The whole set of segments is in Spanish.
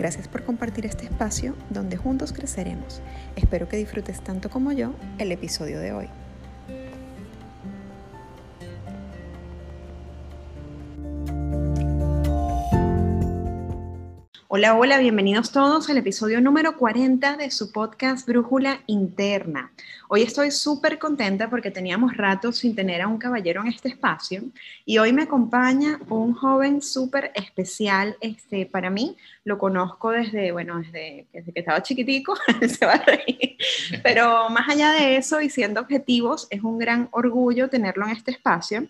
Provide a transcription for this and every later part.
Gracias por compartir este espacio donde juntos creceremos. Espero que disfrutes tanto como yo el episodio de hoy. Hola, hola, bienvenidos todos al episodio número 40 de su podcast Brújula Interna. Hoy estoy súper contenta porque teníamos rato sin tener a un caballero en este espacio y hoy me acompaña un joven súper especial este, para mí. Lo conozco desde, bueno, desde, desde que estaba chiquitico, se va a reír, pero más allá de eso y siendo objetivos, es un gran orgullo tenerlo en este espacio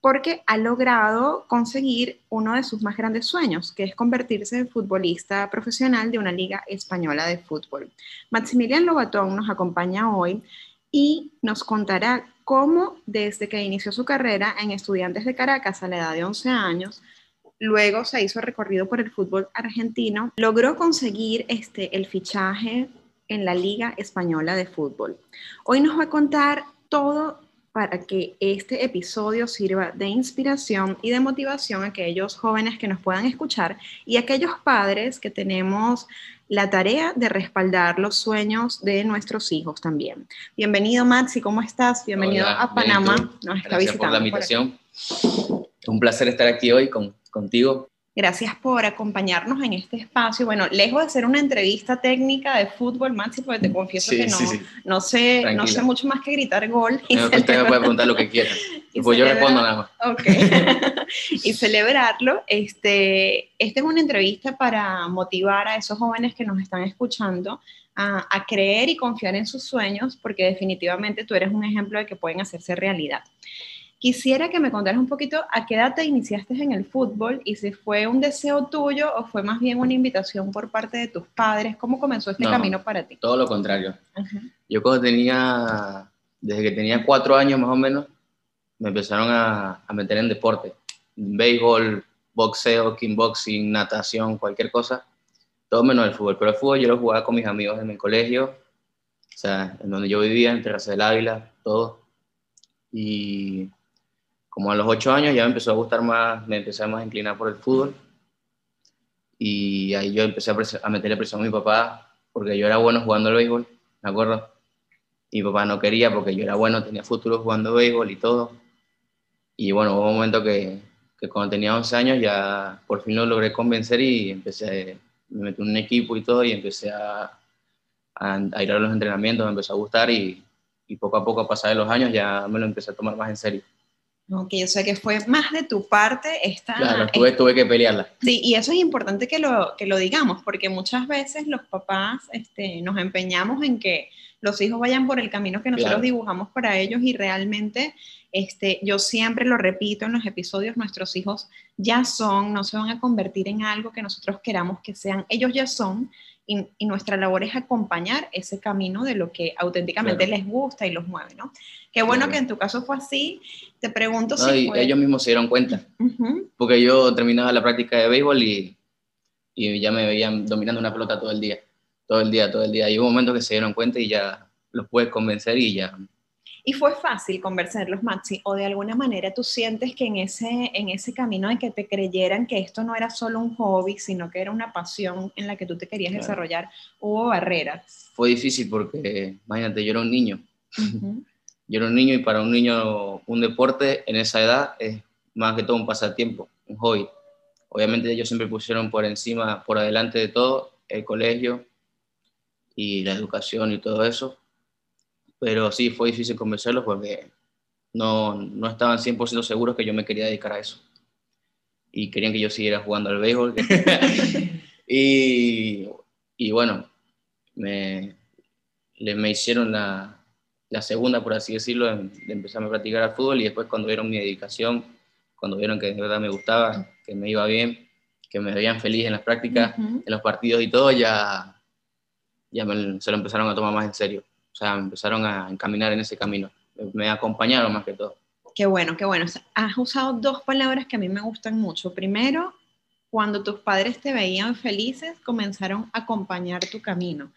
porque ha logrado conseguir uno de sus más grandes sueños, que es convertirse en futbolista profesional de una liga española de fútbol. Maximilian Lobatón nos acompaña hoy y nos contará cómo desde que inició su carrera en Estudiantes de Caracas a la edad de 11 años, luego se hizo recorrido por el fútbol argentino, logró conseguir este, el fichaje en la Liga Española de Fútbol. Hoy nos va a contar todo para que este episodio sirva de inspiración y de motivación a aquellos jóvenes que nos puedan escuchar y a aquellos padres que tenemos la tarea de respaldar los sueños de nuestros hijos también. Bienvenido Maxi, ¿cómo estás? Bienvenido a Panamá. Nos Gracias por la invitación. Un placer estar aquí hoy con, contigo Gracias por acompañarnos en este espacio. Bueno, lejos de ser una entrevista técnica de fútbol, Maxi, porque te confieso que no, no, sé, no sé mucho más que gritar gol. Y usted me puede preguntar lo que quiera. Y pues yo respondo nada más. Ok. y celebrarlo. Este, esta es una entrevista para motivar a esos jóvenes que nos están escuchando a, a creer y confiar en sus sueños, porque definitivamente tú eres un ejemplo de que pueden hacerse realidad. Quisiera que me contaras un poquito a qué edad te iniciaste en el fútbol y si fue un deseo tuyo o fue más bien una invitación por parte de tus padres. ¿Cómo comenzó este camino para ti? Todo lo contrario. Yo cuando tenía, desde que tenía cuatro años más o menos, me empezaron a, a meter en deporte. Béisbol, boxeo, kickboxing, natación, cualquier cosa. Todo menos el fútbol. Pero el fútbol yo lo jugaba con mis amigos en mi colegio, o sea, en donde yo vivía, en Terraza del Ávila, todo. Y como a los ocho años ya me empezó a gustar más, me empecé a más inclinar por el fútbol. Y ahí yo empecé a, a meterle presión a mi papá, porque yo era bueno jugando al béisbol, ¿me acuerdo? Mi papá no quería porque yo era bueno, tenía futuro jugando béisbol y todo. Y bueno, hubo un momento que, que cuando tenía 11 años ya por fin lo logré convencer y empecé, me metí en un equipo y todo y empecé a, a, ir a los entrenamientos, me empezó a gustar y, y poco a poco a pasar de los años ya me lo empecé a tomar más en serio. Ok, o sea que fue más de tu parte esta... Claro, tuve, tuve que pelearla. Sí, y eso es importante que lo, que lo digamos, porque muchas veces los papás este, nos empeñamos en que los hijos vayan por el camino que nosotros dibujamos para ellos y realmente este, yo siempre lo repito en los episodios, nuestros hijos ya son, no se van a convertir en algo que nosotros queramos que sean, ellos ya son y, nuestra labor es acompañar ese camino de lo que auténticamente les gusta y los mueve, ¿no? Qué bueno que en tu caso fue así. Te pregunto si ellos mismos se dieron cuenta, porque yo terminaba la práctica de béisbol y, y ya me veían dominando una pelota todo el día, todo el día, todo el día. Y hubo momentos que se dieron cuenta y ya los puedes convencer y ya ¿Y fue fácil convencerlos, Maxi? ¿O de alguna manera tú sientes que en ese, en ese camino de que te creyeran que esto no era solo un hobby, sino que era una pasión en la que tú te querías desarrollar, hubo barreras? Fue difícil porque, imagínate, yo era un niño. yo era un niño y para un niño un deporte en esa edad es más que todo un pasatiempo, un hobby. Obviamente ellos siempre pusieron por encima, por adelante de todo, el colegio y la educación y todo eso pero sí fue difícil convencerlos porque no, no estaban 100% seguros que yo me quería dedicar a eso. Y querían que yo siguiera jugando al béisbol. y, y, bueno, me, me hicieron la, la, segunda, por así decirlo, de, empezar a practicar al fútbol y después cuando vieron mi dedicación, cuando vieron que de verdad me gustaba, que me iba bien, que me veían feliz en las prácticas, en los partidos y todo, ya, ya se lo empezaron a tomar más en serio. O sea, empezaron a encaminar en ese camino, me acompañaron más que todo. Qué bueno, qué bueno. has usado dos palabras que a mí me gustan mucho. Primero, cuando tus padres te veían felices, comenzaron a acompañar tu camino.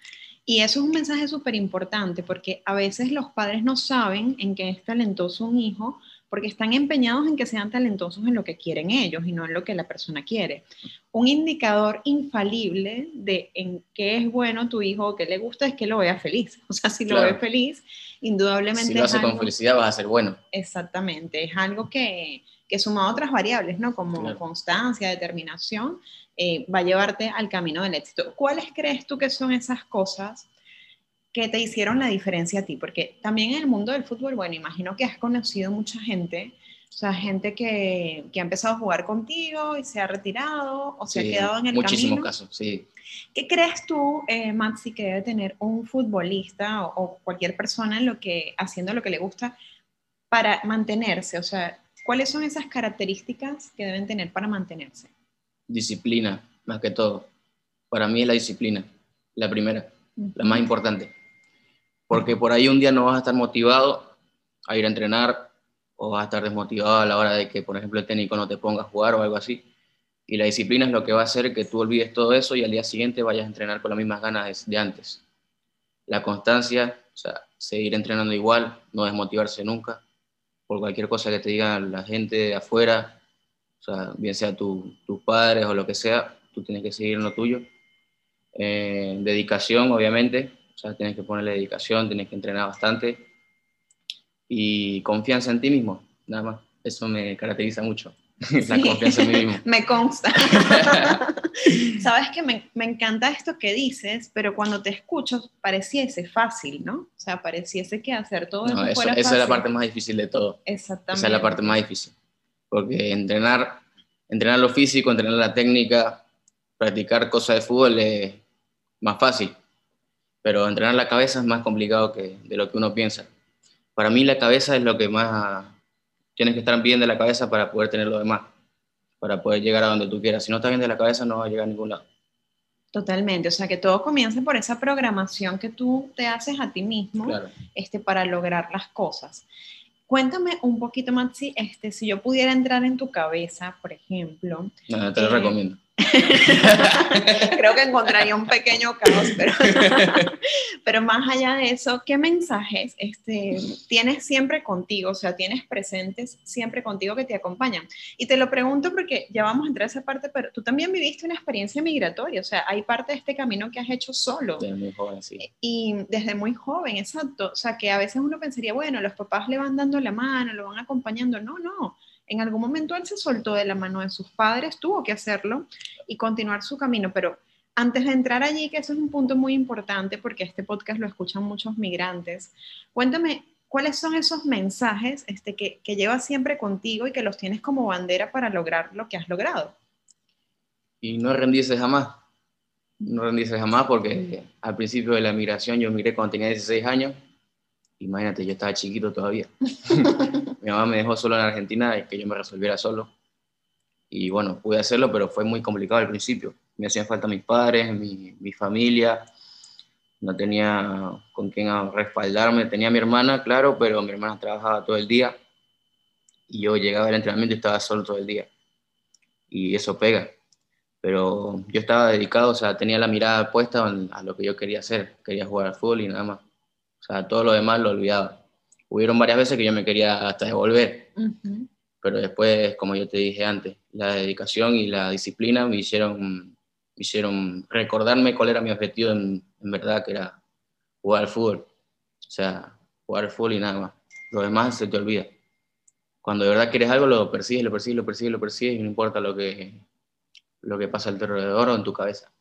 Y eso es un mensaje súper importante porque a veces los padres no saben en qué es talentoso un hijo porque están empeñados en que sean talentosos en lo que quieren ellos y no en lo que la persona quiere. Un indicador infalible de en qué es bueno tu hijo o qué le gusta es que lo vea feliz. O sea, si lo ve feliz, indudablemente... Si lo hace con felicidad vas a ser bueno. Exactamente, es algo que, que sumado a otras variables, ¿no? Como constancia, determinación, eh, va a llevarte al camino del éxito. ¿Cuáles crees tú que son esas cosas que te hicieron la diferencia a ti? Porque también en el mundo del fútbol, bueno, imagino que has conocido mucha gente, o sea, gente que, que ha empezado a jugar contigo y se ha retirado o se ha quedado en el muchísimos camino. casos, sí. ¿Qué crees tú, eh, Maxi, que debe tener un futbolista o, cualquier persona en lo que, haciendo lo que le gusta para mantenerse? O sea, ¿cuáles son esas características que deben tener para mantenerse? Disciplina, más que todo. Para mí es la disciplina, la primera, la más importante porque por ahí un día no vas a estar motivado a ir a entrenar o vas a estar desmotivado a la hora de que, por ejemplo, el técnico no te ponga a jugar o algo así. Y la disciplina es lo que va a hacer que tú olvides todo eso y al día siguiente vayas a entrenar con las mismas ganas de, antes. La constancia, o sea, seguir entrenando igual, no desmotivarse nunca por cualquier cosa que te diga la gente de afuera, o sea, bien sea tus padres o lo que sea, tú tienes que seguir en lo tuyo. Eh, dedicación, obviamente, o sea, tienes que ponerle dedicación, tienes que entrenar bastante y confianza en ti mismo, nada más. Eso me caracteriza mucho. La confianza en mí mismo. me consta. Sabes que me, me, encanta esto que dices, pero cuando te escucho pareciese fácil, ¿no? O sea, pareciese que hacer todo eso, eso fuera Esa es la parte más difícil de todo. Exactamente. Esa es la parte más difícil. Porque entrenar, entrenar lo físico, entrenar la técnica, practicar cosas de fútbol es más fácil pero entrenar la cabeza es más complicado que de lo que uno piensa. Para mí la cabeza es lo que más tienes que estar bien de la cabeza para poder tener lo demás, para poder llegar a donde tú quieras. Si no estás bien de la cabeza no vas a llegar a ningún lado. Totalmente, o sea que todo comienza por esa programación que tú te haces a ti mismo este, para lograr las cosas. Cuéntame un poquito, Maxi, este, si yo pudiera entrar en tu cabeza, por ejemplo. No, te lo eh, recomiendo. Creo que encontraría un pequeño caos, pero, pero más allá de eso, ¿qué mensajes este, tienes siempre contigo? O sea, tienes presentes siempre contigo que te acompañan. Y te lo pregunto porque ya vamos a entrar a esa parte, pero tú también viviste una experiencia migratoria, o sea, hay parte de este camino que has hecho solo. Desde muy joven, sí. Y desde muy joven, exacto. O sea, que a veces uno pensaría, bueno, los papás le van dando la mano, lo van acompañando. No, no en algún momento él se soltó de la mano de sus padres, tuvo que hacerlo y continuar su camino, pero antes de entrar allí, que eso es un punto muy importante porque este podcast lo escuchan muchos migrantes, cuéntame cuáles son esos mensajes este, que, que llevas siempre contigo y que los tienes como bandera para lograr lo que has logrado. Y no rendirse jamás, no rendirse jamás porque al principio de la migración yo migré cuando tenía 16 años imagínate, yo estaba chiquito todavía. Mi mamá me dejó solo en Argentina y que yo me resolviera solo. Y bueno, pude hacerlo, pero fue muy complicado al principio. Me hacían falta mis padres, mi, mi familia. No tenía con quién respaldarme. Tenía mi hermana, claro, pero mi hermana trabajaba todo el día. Y yo llegaba al entrenamiento y estaba solo todo el día. Y eso pega. Pero yo estaba dedicado, o sea, tenía la mirada puesta a lo que yo quería hacer. Quería jugar al fútbol y nada más. O sea, todo lo demás lo olvidaba. Hubieron varias veces que yo me quería hasta devolver, pero después, como yo te dije antes, la dedicación y la disciplina me hicieron, me hicieron recordarme cuál era mi objetivo en, verdad, que era jugar al fútbol. O sea, jugar al fútbol y nada más. Lo demás se te olvida. Cuando de verdad quieres algo, lo persigues, lo persigues, lo persigues, lo persigues y no importa lo que, lo que pasa alrededor o en tu cabeza.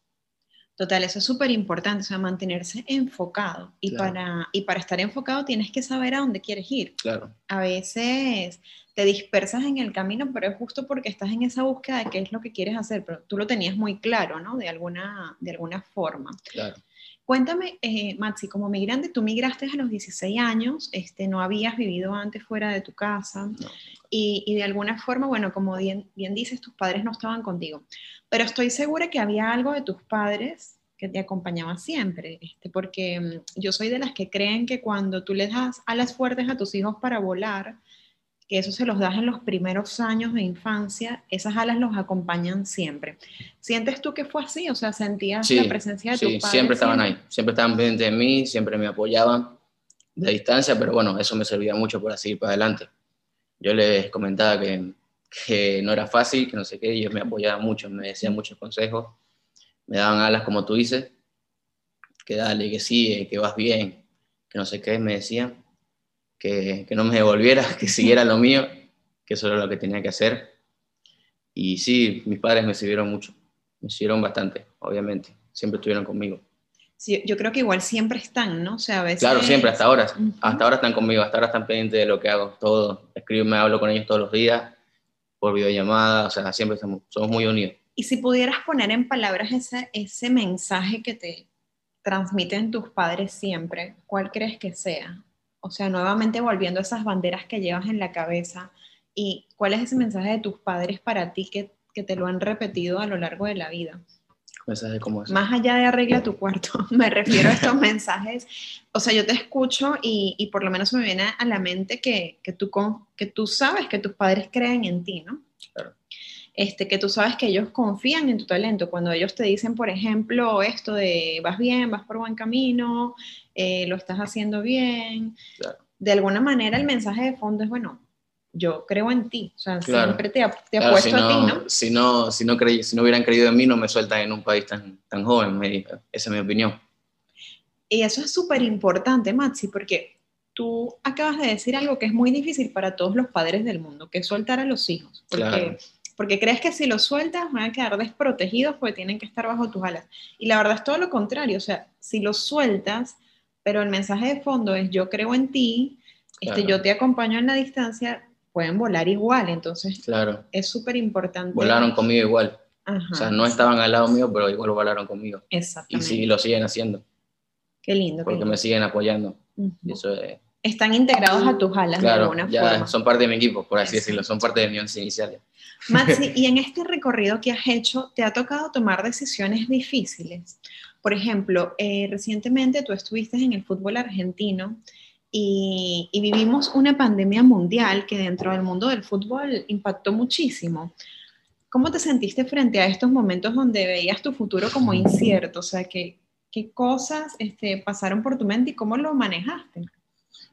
Total, eso es súper importante, o sea, mantenerse enfocado. Y, para, y para estar enfocado tienes que saber a dónde quieres ir. Claro. A veces te dispersas en el camino, pero es justo porque estás en esa búsqueda de qué es lo que quieres hacer, pero tú lo tenías muy claro, ¿no? De alguna, de alguna forma. Claro. Cuéntame, eh, Maxi, como migrante, tú migraste a los 16 años, este, no habías vivido antes fuera de tu casa y, y, de alguna forma, bueno, como bien, bien dices, tus padres no estaban contigo, pero estoy segura que había algo de tus padres que te acompañaba siempre, este, porque mm, yo soy de las que creen que cuando tú le das alas fuertes a tus hijos para volar, que eso se los das en los primeros años de infancia, esas alas los acompañan siempre. ¿Sientes tú que fue así? O sea, ¿sentías la presencia de sí, tus padres? siempre estaban ahí, siempre estaban pendientes de mí, siempre me apoyaban de distancia, pero bueno, eso me servía mucho para seguir para adelante. Yo les comentaba que, que no era fácil, que no sé qué, ellos me apoyaban mucho, me decían muchos consejos, me daban alas como tú dices, que dale, que sigue, que vas bien, que no sé qué, me decían que, no me devolviera, que siguiera lo mío, que eso era lo que tenía que hacer. Y sí, mis padres me sirvieron mucho, me sirvieron bastante, obviamente, siempre estuvieron conmigo. Sí, yo creo que igual siempre están, ¿no? O sea, a veces... Claro, siempre, hasta ahora, hasta ahora están conmigo, hasta ahora están pendientes de lo que hago, todo, escribo, me hablo con ellos todos los días, por videollamada, o sea, siempre somos muy unidos. Y si pudieras poner en palabras ese, ese mensaje que te transmiten tus padres siempre, ¿cuál crees que sea? O sea, nuevamente volviendo a esas banderas que llevas en la cabeza. ¿Y cuál es ese mensaje de tus padres para ti que, te lo han repetido a lo largo de la vida? ¿Mensaje cómo es? Más allá de arregla tu cuarto, me refiero a estos mensajes. O sea, yo te escucho y, por lo menos me viene a la mente que, que, tú, que tú sabes que tus padres creen en ti, ¿no? Claro. Este, que tú sabes que ellos confían en tu talento. Cuando ellos te dicen, por ejemplo, esto de vas bien, vas por buen camino, eh, lo estás haciendo bien. De alguna manera el mensaje de fondo es, bueno, yo creo en ti, o sea, siempre te, te apuesto a ti, ¿no? Si no, si no, si no hubieran creído en mí, no me sueltan en un país tan, tan joven, esa es mi opinión. Y eso es súper importante, Maxi, porque tú acabas de decir algo que es muy difícil para todos los padres del mundo, que es soltar a los hijos, porque, porque crees que si los sueltas van a quedar desprotegidos porque tienen que estar bajo tus alas. Y la verdad es todo lo contrario, o sea, si los sueltas, pero el mensaje de fondo es yo creo en ti, este, yo te acompaño en la distancia, pueden volar igual, entonces claro. es súper importante. Volaron conmigo igual. O sea, no estaban al lado mío, pero igual volaron conmigo. Exactamente. Y sí, lo siguen haciendo. Qué lindo. Porque me siguen apoyando. y eso Están integrados a tus alas de alguna ya Son parte de mi equipo, por así decirlo, son parte de mi once inicial. Maxi, y en este recorrido que has hecho, ¿te ha tocado tomar decisiones difíciles? Por ejemplo, eh, recientemente tú estuviste en el fútbol argentino y, vivimos una pandemia mundial que dentro del mundo del fútbol impactó muchísimo. ¿Cómo te sentiste frente a estos momentos donde veías tu futuro como incierto? O sea, ¿qué, qué cosas este, pasaron por tu mente y cómo lo manejaste?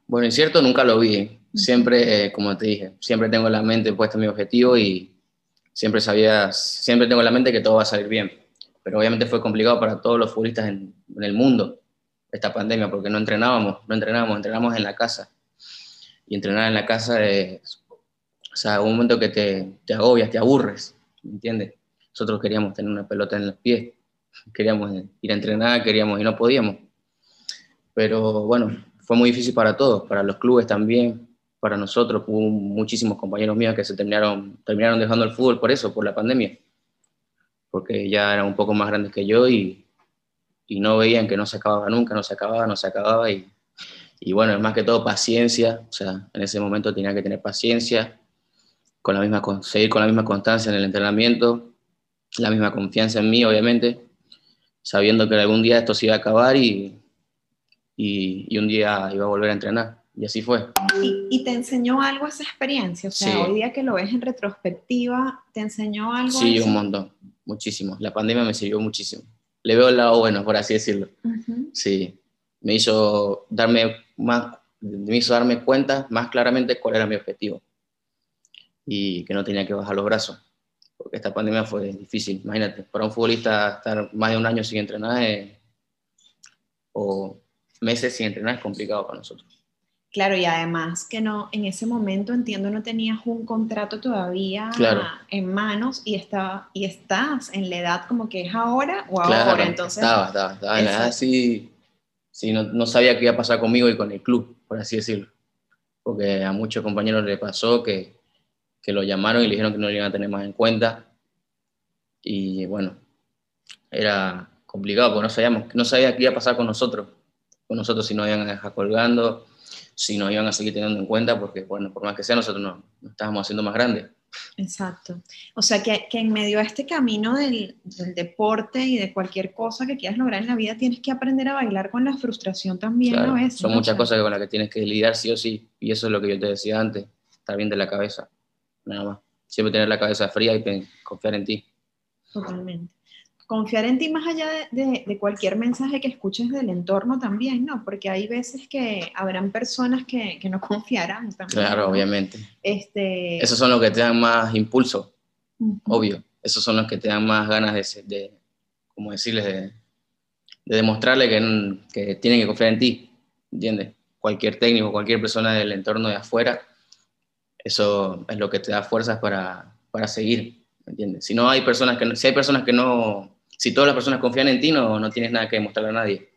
Bueno, incierto nunca lo vi. Siempre, eh, como te dije, siempre tengo la mente puesta en mi objetivo y siempre sabía, siempre tengo en la mente que todo va a salir bien pero obviamente fue complicado para todos los futbolistas en, el mundo esta pandemia, porque no entrenábamos, no entrenábamos, entrenábamos en la casa. Y entrenar en la casa es, o sea, un momento que te, te agobias, te aburres, ¿me entiendes? Nosotros queríamos tener una pelota en los pies, queríamos ir a entrenar, queríamos y no podíamos. Pero bueno, fue muy difícil para todos, para los clubes también, para nosotros. Hubo muchísimos compañeros míos que se terminaron, terminaron dejando el fútbol por eso, por la pandemia porque ya eran un poco más grandes que yo y, y no veían que no se acababa nunca, no se acababa, no se acababa. Y, y bueno, es más que todo paciencia, o sea, en ese momento tenía que tener paciencia, con la misma, seguir con la misma constancia en el entrenamiento, la misma confianza en mí, obviamente, sabiendo que algún día esto se iba a acabar y, y, y un día iba a volver a entrenar. Y así fue. ¿Y, te enseñó algo esa experiencia? O sea, hoy día que lo ves en retrospectiva, ¿te enseñó algo? Sí, un montón muchísimo. La pandemia me sirvió muchísimo. Le veo el lado bueno, por así decirlo. Sí, me hizo darme más, me hizo darme cuenta más claramente cuál era mi objetivo y que no tenía que bajar los brazos, porque esta pandemia fue difícil. Imagínate, para un futbolista estar más de un año sin entrenar o meses sin entrenar es complicado para nosotros. Claro, y además que no, en ese momento entiendo no tenías un contrato todavía en manos y estaba, y estás en la edad como que es ahora o ahora, entonces. Estaba, estaba, estaba en la edad sí, sí no, no, sabía qué iba a pasar conmigo y con el club, por así decirlo. Porque a muchos compañeros le pasó que, que lo llamaron y le dijeron que no le iban a tener más en cuenta. Y bueno, era complicado porque no sabíamos, no sabía qué iba a pasar con nosotros. Con nosotros si nos iban a dejar colgando si nos iban a seguir teniendo en cuenta, porque, bueno, por más que sea, nosotros no, estábamos haciendo más grandes. Exacto. O sea, que, que en medio de este camino del, del, deporte y de cualquier cosa que quieras lograr en la vida, tienes que aprender a bailar con la frustración también a veces. Son muchas cosas con las que tienes que lidiar sí o sí. Y eso es lo que yo te decía antes, estar bien de la cabeza. Nada más. Siempre tener la cabeza fría y confiar en ti. Totalmente confiar en ti más allá de, de, cualquier mensaje que escuches del entorno también, ¿no? Porque hay veces que habrán personas que, que no confiarán también. Claro, obviamente. Este... Esos son los que te dan más impulso, obvio. Esos son los que te dan más ganas de, de como decirles, de, de demostrarle que, que, tienen que confiar en ti, ¿entiendes? Cualquier técnico, cualquier persona del entorno de afuera, eso es lo que te da fuerzas para, para seguir, ¿entiendes? Si no hay personas que, si hay personas que no si todas las personas confían en ti, no, no tienes nada que demostrarle a nadie.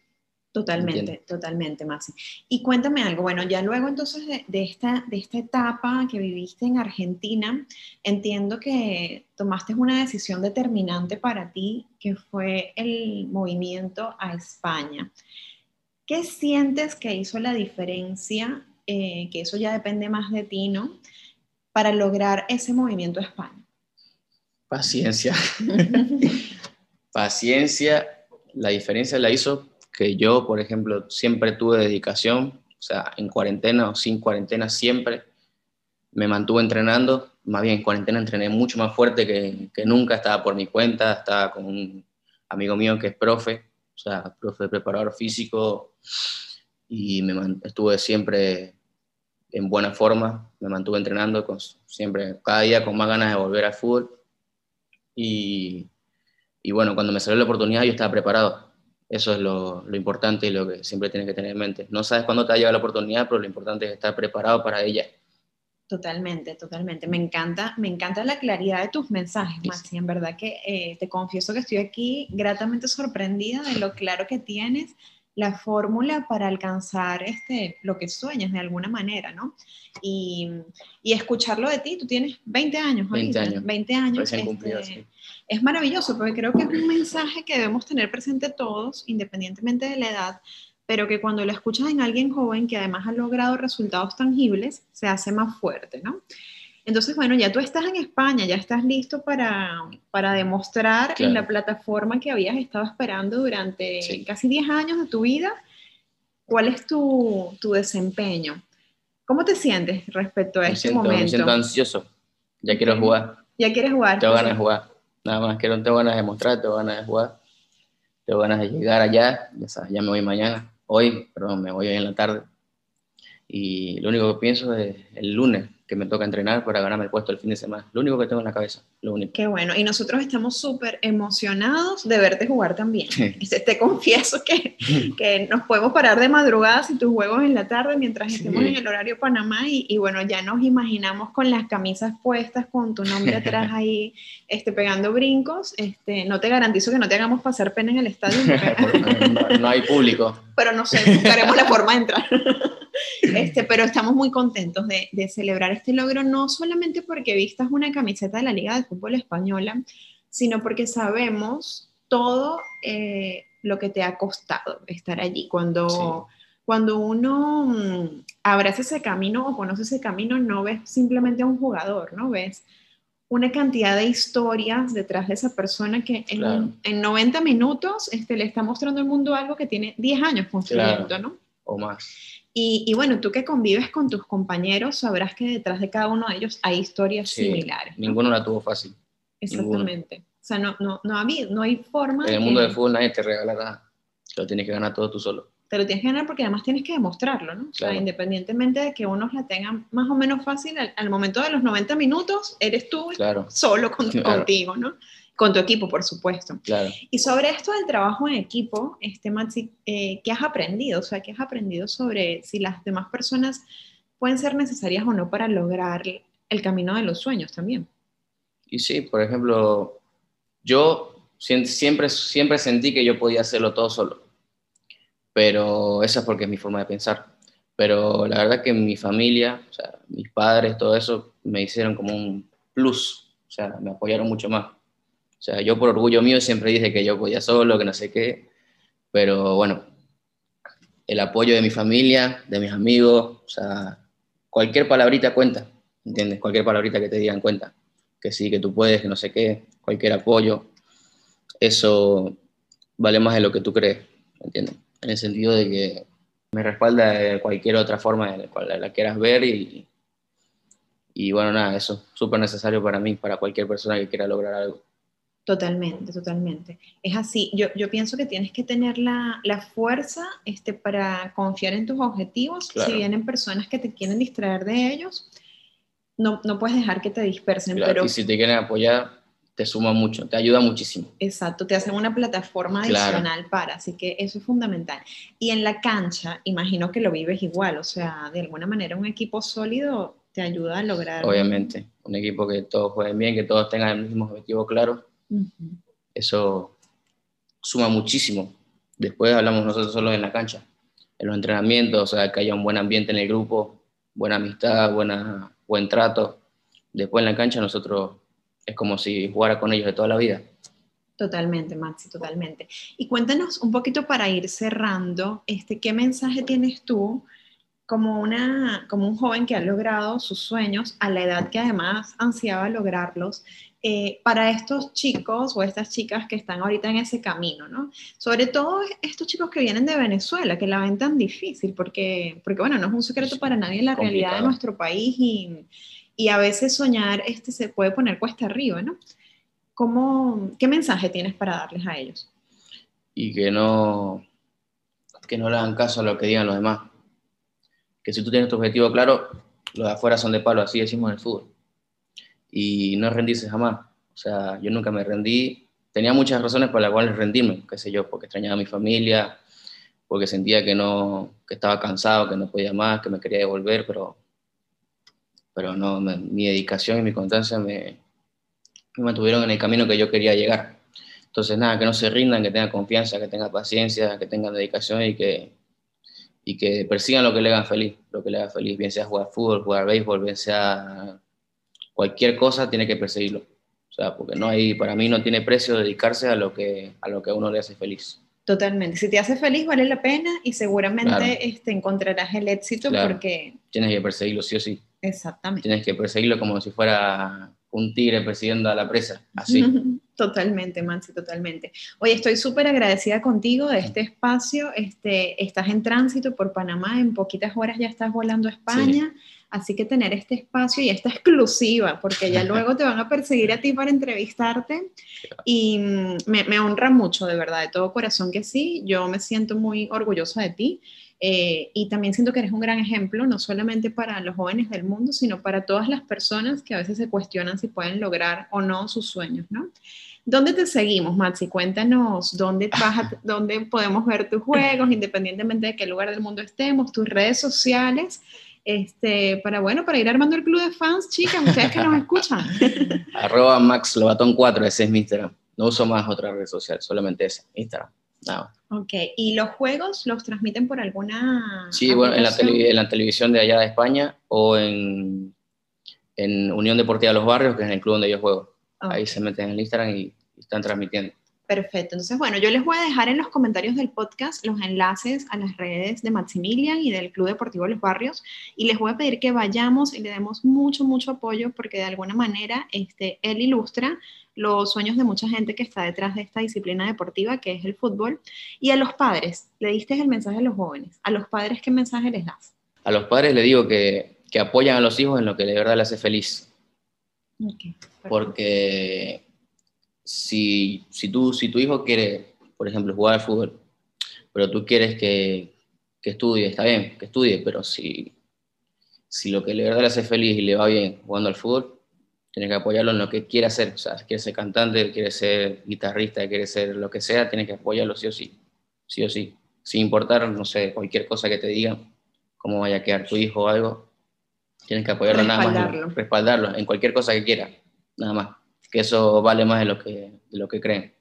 Totalmente, totalmente, Maxi. Y cuéntame algo, bueno, ya luego entonces de, esta, de esta etapa que viviste en Argentina, entiendo que tomaste una decisión determinante para ti, que fue el movimiento a España. ¿Qué sientes que hizo la diferencia, eh, que eso ya depende más de ti, ¿no? Para lograr ese movimiento a España. Paciencia. paciencia, la diferencia la hizo que yo, por ejemplo, siempre tuve dedicación, o sea, en cuarentena o sin cuarentena siempre me mantuve entrenando, más bien en cuarentena entrené mucho más fuerte que, que nunca, estaba por mi cuenta, estaba con un amigo mío que es profe, o sea, profe preparador físico, y me estuve siempre en buena forma, me mantuve entrenando con, siempre, cada día con más ganas de volver al fútbol. Y, y bueno, cuando me salió la oportunidad yo estaba preparado. Eso es lo, lo, importante y lo que siempre tienes que tener en mente. No sabes cuándo te va a llegar la oportunidad, pero lo importante es estar preparado para ella. Totalmente, totalmente. Me encanta, me encanta la claridad de tus mensajes, Maxi. En verdad que eh, te confieso que estoy aquí gratamente sorprendida de lo claro que tienes la fórmula para alcanzar este, lo que sueñas de alguna manera, ¿no? Y, y escucharlo de ti, tú tienes 20 años, 20 años. 20 años. Este, es maravilloso porque creo que es un mensaje que debemos tener presente todos, independientemente de la edad, pero que cuando lo escuchas en alguien joven que además ha logrado resultados tangibles, se hace más fuerte, ¿no? Entonces, bueno, ya tú estás en España, ya estás listo para, para demostrar en la plataforma que habías estado esperando durante casi 10 años de tu vida, cuál es tu, tu, desempeño. ¿Cómo te sientes respecto a este momento? Me siento ansioso, ya quiero jugar. Ya quieres jugar. Tengo ganas de jugar, nada más, quiero, tengo ganas de mostrar, tengo ganas de jugar, tengo ganas de llegar allá, ya sabes, ya me voy mañana, hoy, perdón, me voy hoy en la tarde. Y lo único que pienso es el lunes, que me toca entrenar para ganarme el puesto el fin de semana. Lo único que tengo en la cabeza, lo único. Qué bueno. Y nosotros estamos súper emocionados de verte jugar también. Este, te confieso que, que, nos podemos parar de madrugada si tus juegos en la tarde mientras estemos en el horario Panamá y, y, bueno, ya nos imaginamos con las camisas puestas, con tu nombre atrás ahí, este, pegando brincos. Este, no te garantizo que no te hagamos pasar pena en el estadio. no, no hay público. Pero no sé, buscaremos la forma de entrar. Este, pero estamos muy contentos de, de, celebrar este logro, no solamente porque vistas una camiseta de la Liga de Fútbol Española, sino porque sabemos todo eh, lo que te ha costado estar allí. Cuando, cuando uno mm, abraza ese camino o conoce ese camino, no ves simplemente a un jugador, ¿no? Ves una cantidad de historias detrás de esa persona que en, en 90 minutos este, le está mostrando al mundo algo que tiene 10 años construyendo, ¿no? O más. Y, bueno, tú que convives con tus compañeros, sabrás que detrás de cada uno de ellos hay historias similares. Ninguno la tuvo fácil. Exactamente. O sea, no, no, no, no hay forma. En el mundo del fútbol nadie te regala nada. Te lo tienes que ganar todo tú solo. Te lo tienes que ganar porque además tienes que demostrarlo, ¿no? O sea, independientemente de que unos la tengan más o menos fácil, al, momento de los 90 minutos eres tú solo contigo, ¿no? Con tu equipo, por supuesto. Claro. Y sobre esto del trabajo en equipo, este, Maxi, eh, ¿qué has aprendido? O sea, ¿qué has aprendido sobre si las demás personas pueden ser necesarias o no para lograr el camino de los sueños también? Y sí, por ejemplo, yo siempre, siempre sentí que yo podía hacerlo todo solo, pero esa es porque es mi forma de pensar. Pero la verdad que mi familia, o sea, mis padres, todo eso, me hicieron como un plus, o sea, me apoyaron mucho más o sea, yo por orgullo mío siempre dije que yo podía solo, que no sé qué, pero bueno, el apoyo de mi familia, de mis amigos, o sea, cualquier palabrita cuenta, ¿entiendes? Cualquier palabrita que te digan cuenta. que sí, que tú puedes, que no sé qué, cualquier apoyo, eso vale más de lo que tú crees, ¿me entiendes? En el sentido de que me respalda de cualquier otra forma en la cual la quieras ver y, y bueno, nada, eso es súper necesario para mí, para cualquier persona que quiera lograr algo. Totalmente, totalmente. Es así. Yo, yo pienso que tienes que tener la, la fuerza este, para confiar en tus objetivos. Si vienen personas que te quieren distraer de ellos, no, no puedes dejar que te dispersen. Pero... Y si te quieren apoyar, te suma mucho, te ayuda muchísimo. Exacto, te hacen una plataforma adicional para, así que eso es fundamental. Y en la cancha, imagino que lo vives igual, o sea, de alguna manera un equipo sólido te ayuda a lograr. Obviamente, un equipo que todos jueguen bien, que todos tengan el mismo objetivo claro eso suma muchísimo. Después hablamos nosotros solo en la cancha, en los entrenamientos, o sea, que haya un buen ambiente en el grupo, buena amistad, buena, buen trato. Después en la cancha nosotros es como si jugara con ellos de toda la vida. Totalmente, Maxi, totalmente. Y cuéntanos un poquito para ir cerrando, este, ¿qué mensaje tienes tú como, una, como un joven que ha logrado sus sueños a la edad que además ansiaba lograrlos? Eh, para estos chicos o estas chicas que están ahorita en ese camino, ¿no? Sobre todo estos chicos que vienen de Venezuela, que la ven tan difícil, porque, porque bueno, no es un secreto para nadie la realidad de nuestro país y, y, a veces soñar este se puede poner cuesta arriba, ¿no? ¿Cómo, ¿Qué mensaje tienes para darles a ellos? Y que no, que no le hagan caso a lo que digan los demás. Que si tú tienes tu objetivo claro, los de afuera son de palo, así decimos en el fútbol y no rendirse jamás. O sea, yo nunca me rendí. Tenía muchas razones por las cuales rendirme, qué sé yo, porque extrañaba a mi familia, porque sentía que no, que estaba cansado, que no podía más, que me quería devolver, pero, pero no, mi dedicación y mi constancia me, me mantuvieron en el camino que yo quería llegar. Entonces, nada, que no se rindan, que tengan confianza, que tengan paciencia, que tengan dedicación y que, y que persigan lo que le hagan feliz, lo que le haga feliz, bien sea jugar fútbol, jugar béisbol, bien sea cualquier cosa tiene que perseguirlo. O sea, porque no hay, para mí no tiene precio dedicarse a lo que a lo que a uno le hace feliz. Totalmente. Si te hace feliz, vale la pena y seguramente este, encontrarás el éxito porque... Tienes que perseguirlo, sí o sí. Exactamente. Tienes que perseguirlo como si fuera un tigre persiguiendo a la presa, así. totalmente, Mansi, totalmente. Oye, estoy súper agradecida contigo de este espacio. Este, estás en tránsito por Panamá, en poquitas horas ya estás volando a España. Así que tener este espacio y esta exclusiva, porque ya luego te van a perseguir a ti para entrevistarte. Y mm, me, honra mucho, de verdad, de todo corazón que sí. Yo me siento muy orgullosa de ti. Eh, y también siento que eres un gran ejemplo, no solamente para los jóvenes del mundo, sino para todas las personas que a veces se cuestionan si pueden lograr o no sus sueños, ¿no? ¿Dónde te seguimos, Maxi? Cuéntanos dónde, dónde podemos ver tus juegos, independientemente de qué lugar del mundo estemos, tus redes sociales este, para bueno, para ir armando el club de fans, chicas, ustedes que nos escuchan. Arroba Max 4, ese es mi Instagram. No uso más otra red social, solamente ese, Instagram. Nada. Ok, ¿y los juegos los transmiten por alguna... Sí, bueno, en la, en la, televisión de allá de España o en, en Unión Deportiva Los Barrios, que es el club donde yo juego. Ahí se meten en el Instagram y están transmitiendo. Perfecto. Entonces, bueno, yo les voy a dejar en los comentarios del podcast los enlaces a las redes de Maximilian y del Club Deportivo Los Barrios y les voy a pedir que vayamos y le demos mucho, mucho apoyo porque de alguna manera este, él ilustra los sueños de mucha gente que está detrás de esta disciplina deportiva que es el fútbol. Y a los padres, le diste el mensaje a los jóvenes. ¿A los padres qué mensaje les das? A los padres le digo que, que apoyan a los hijos en lo que de verdad les hace feliz. porque si, si, tú, si tu hijo quiere, por ejemplo, jugar al fútbol, pero tú quieres que, que estudie, está bien, que estudie, pero si, si lo que de verdad le hace feliz y le va bien jugando al fútbol, tienes que apoyarlo en lo que quiere hacer. O sea, quiere ser cantante, quiere ser guitarrista, quiere ser lo que sea, tienes que apoyarlo sí o sí. Sí o sí. Sin importar, no sé, cualquier cosa que te digan, cómo vaya a quedar tu hijo o algo, tienes que apoyarlo nada más. Respaldarlo en cualquier cosa que quiera, nada más que eso vale más de lo que, de lo que creen.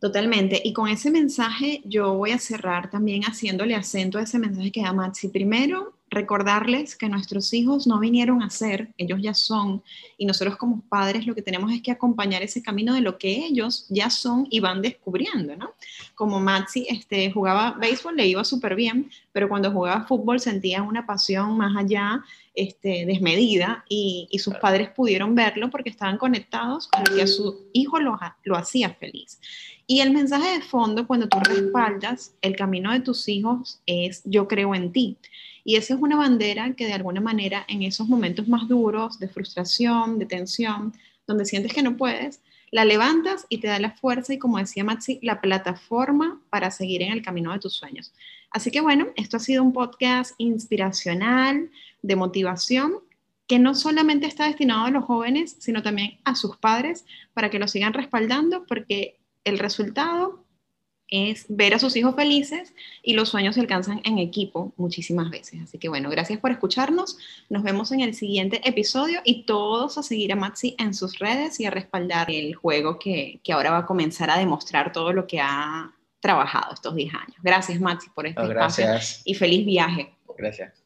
Totalmente. Y con ese mensaje yo voy a cerrar también haciéndole acento a ese mensaje que da Maxi. Primero, recordarles que nuestros hijos no vinieron a ser, ellos ya son, y nosotros como padres lo que tenemos es que acompañar ese camino de lo que ellos ya son y van descubriendo, ¿no? Como Maxi este, jugaba béisbol, le iba súper bien, pero cuando jugaba fútbol sentía una pasión más allá, este, desmedida, y, sus padres pudieron verlo porque estaban conectados con que a su hijo lo, lo hacía feliz. Y el mensaje de fondo, cuando tú respaldas el camino de tus hijos, es yo creo en ti. Y esa es una bandera que de alguna manera en esos momentos más duros de frustración, de tensión, donde sientes que no puedes, la levantas y te da la fuerza y como decía Maxi, la plataforma para seguir en el camino de tus sueños. Así que bueno, esto ha sido un podcast inspiracional, de motivación, que no solamente está destinado a los jóvenes, sino también a sus padres para que lo sigan respaldando, porque el resultado es ver a sus hijos felices y los sueños se alcanzan en equipo muchísimas veces. Así que bueno, gracias por escucharnos. Nos vemos en el siguiente episodio y todos a seguir a Maxi en sus redes y a respaldar el juego que, que ahora va a comenzar a demostrar todo lo que ha trabajado estos 10 años. Gracias Maxi por este espacio y feliz viaje. Gracias.